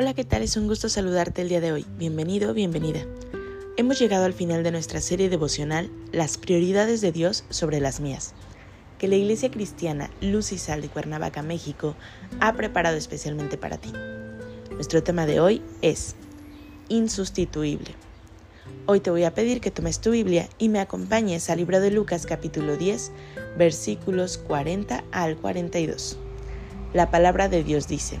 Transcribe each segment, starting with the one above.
Hola, ¿qué tal? Es un gusto saludarte el día de hoy. Bienvenido, bienvenida. Hemos llegado al final de nuestra serie devocional Las prioridades de Dios sobre las mías, que la Iglesia Cristiana Luz y Sal de Cuernavaca, México, ha preparado especialmente para ti. Nuestro tema de hoy es insustituible. Hoy te voy a pedir que tomes tu Biblia y me acompañes al libro de Lucas capítulo 10, versículos 40 al 42. La palabra de Dios dice,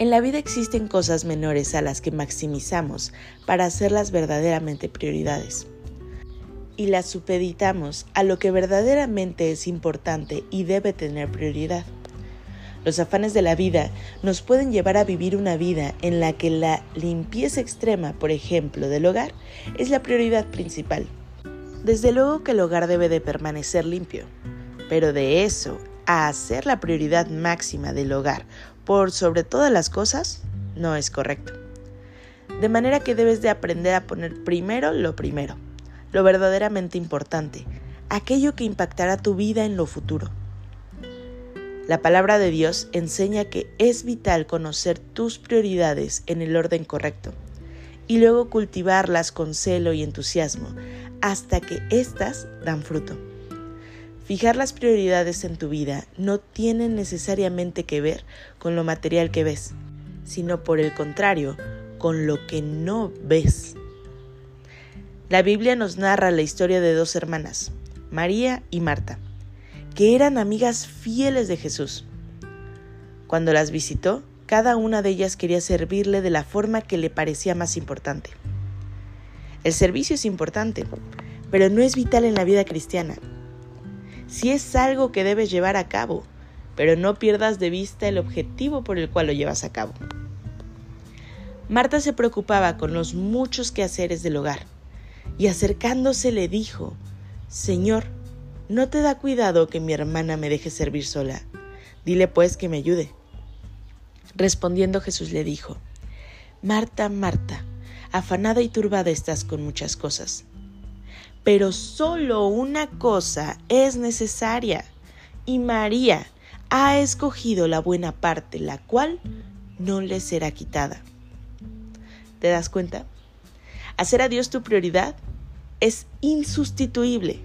En la vida existen cosas menores a las que maximizamos para hacerlas verdaderamente prioridades. Y las supeditamos a lo que verdaderamente es importante y debe tener prioridad. Los afanes de la vida nos pueden llevar a vivir una vida en la que la limpieza extrema, por ejemplo, del hogar, es la prioridad principal. Desde luego que el hogar debe de permanecer limpio, pero de eso a hacer la prioridad máxima del hogar por sobre todas las cosas, no es correcto. De manera que debes de aprender a poner primero lo primero, lo verdaderamente importante, aquello que impactará tu vida en lo futuro. La palabra de Dios enseña que es vital conocer tus prioridades en el orden correcto y luego cultivarlas con celo y entusiasmo hasta que éstas dan fruto. Fijar las prioridades en tu vida no tiene necesariamente que ver con lo material que ves, sino por el contrario, con lo que no ves. La Biblia nos narra la historia de dos hermanas, María y Marta, que eran amigas fieles de Jesús. Cuando las visitó, cada una de ellas quería servirle de la forma que le parecía más importante. El servicio es importante, pero no es vital en la vida cristiana si es algo que debes llevar a cabo, pero no pierdas de vista el objetivo por el cual lo llevas a cabo. Marta se preocupaba con los muchos quehaceres del hogar, y acercándose le dijo, Señor, ¿no te da cuidado que mi hermana me deje servir sola? Dile pues que me ayude. Respondiendo Jesús le dijo, Marta, Marta, afanada y turbada estás con muchas cosas pero solo una cosa es necesaria, y María ha escogido la buena parte, la cual no le será quitada. ¿Te das cuenta? Hacer a Dios tu prioridad es insustituible.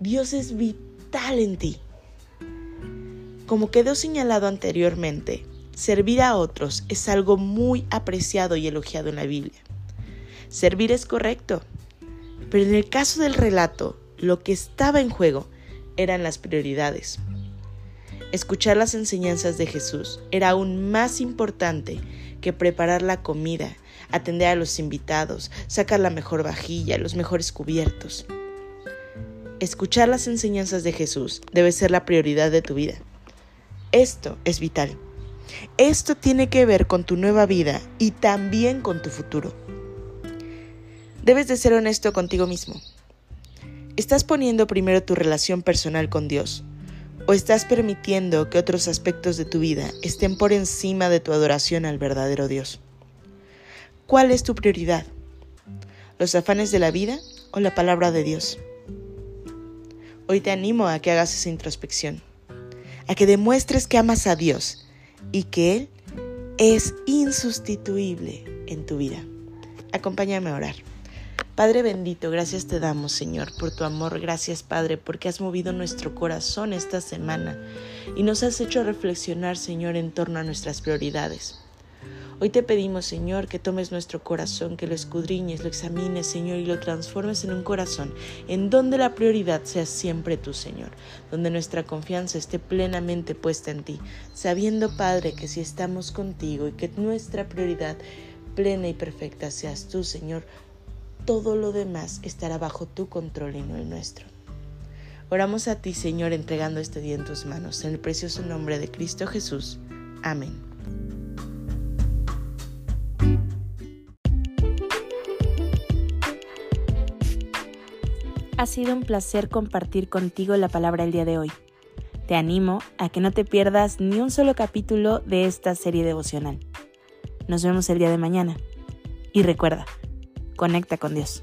Dios es vital en ti. Como quedó señalado anteriormente, servir a otros es algo muy apreciado y elogiado en la Biblia. Servir es correcto, pero en el caso del relato, lo que estaba en juego eran las prioridades. Escuchar las enseñanzas de Jesús era aún más importante que preparar la comida, atender a los invitados, sacar la mejor vajilla, los mejores cubiertos. Escuchar las enseñanzas de Jesús debe ser la prioridad de tu vida. Esto es vital. Esto tiene que ver con tu nueva vida y también con tu futuro. Debes de ser honesto contigo mismo. ¿Estás poniendo primero tu relación personal con Dios? ¿O estás permitiendo que otros aspectos de tu vida estén por encima de tu adoración al verdadero Dios? ¿Cuál es tu prioridad? ¿Los afanes de la vida o la palabra de Dios? Hoy te animo a que hagas esa introspección, a que demuestres que amas a Dios y que Él es insustituible en tu vida. Acompáñame a orar. Padre bendito, gracias te damos, Señor, por tu amor. Gracias, Padre, porque has movido nuestro corazón esta semana y nos has hecho reflexionar, Señor, en torno a nuestras prioridades. Hoy te pedimos, Señor, que tomes nuestro corazón, que lo escudriñes, lo examines, Señor, y lo transformes en un corazón en donde la prioridad sea siempre tú, Señor, donde nuestra confianza esté plenamente puesta en ti, sabiendo, Padre, que si estamos contigo y que nuestra prioridad plena y perfecta seas tú, Señor, todo lo demás estará bajo tu control y no el nuestro. Oramos a ti, Señor, entregando este día en tus manos, en el precioso nombre de Cristo Jesús. Amén. Ha sido un placer compartir contigo la palabra el día de hoy. Te animo a que no te pierdas ni un solo capítulo de esta serie devocional. Nos vemos el día de mañana. Y recuerda, conecta con Dios.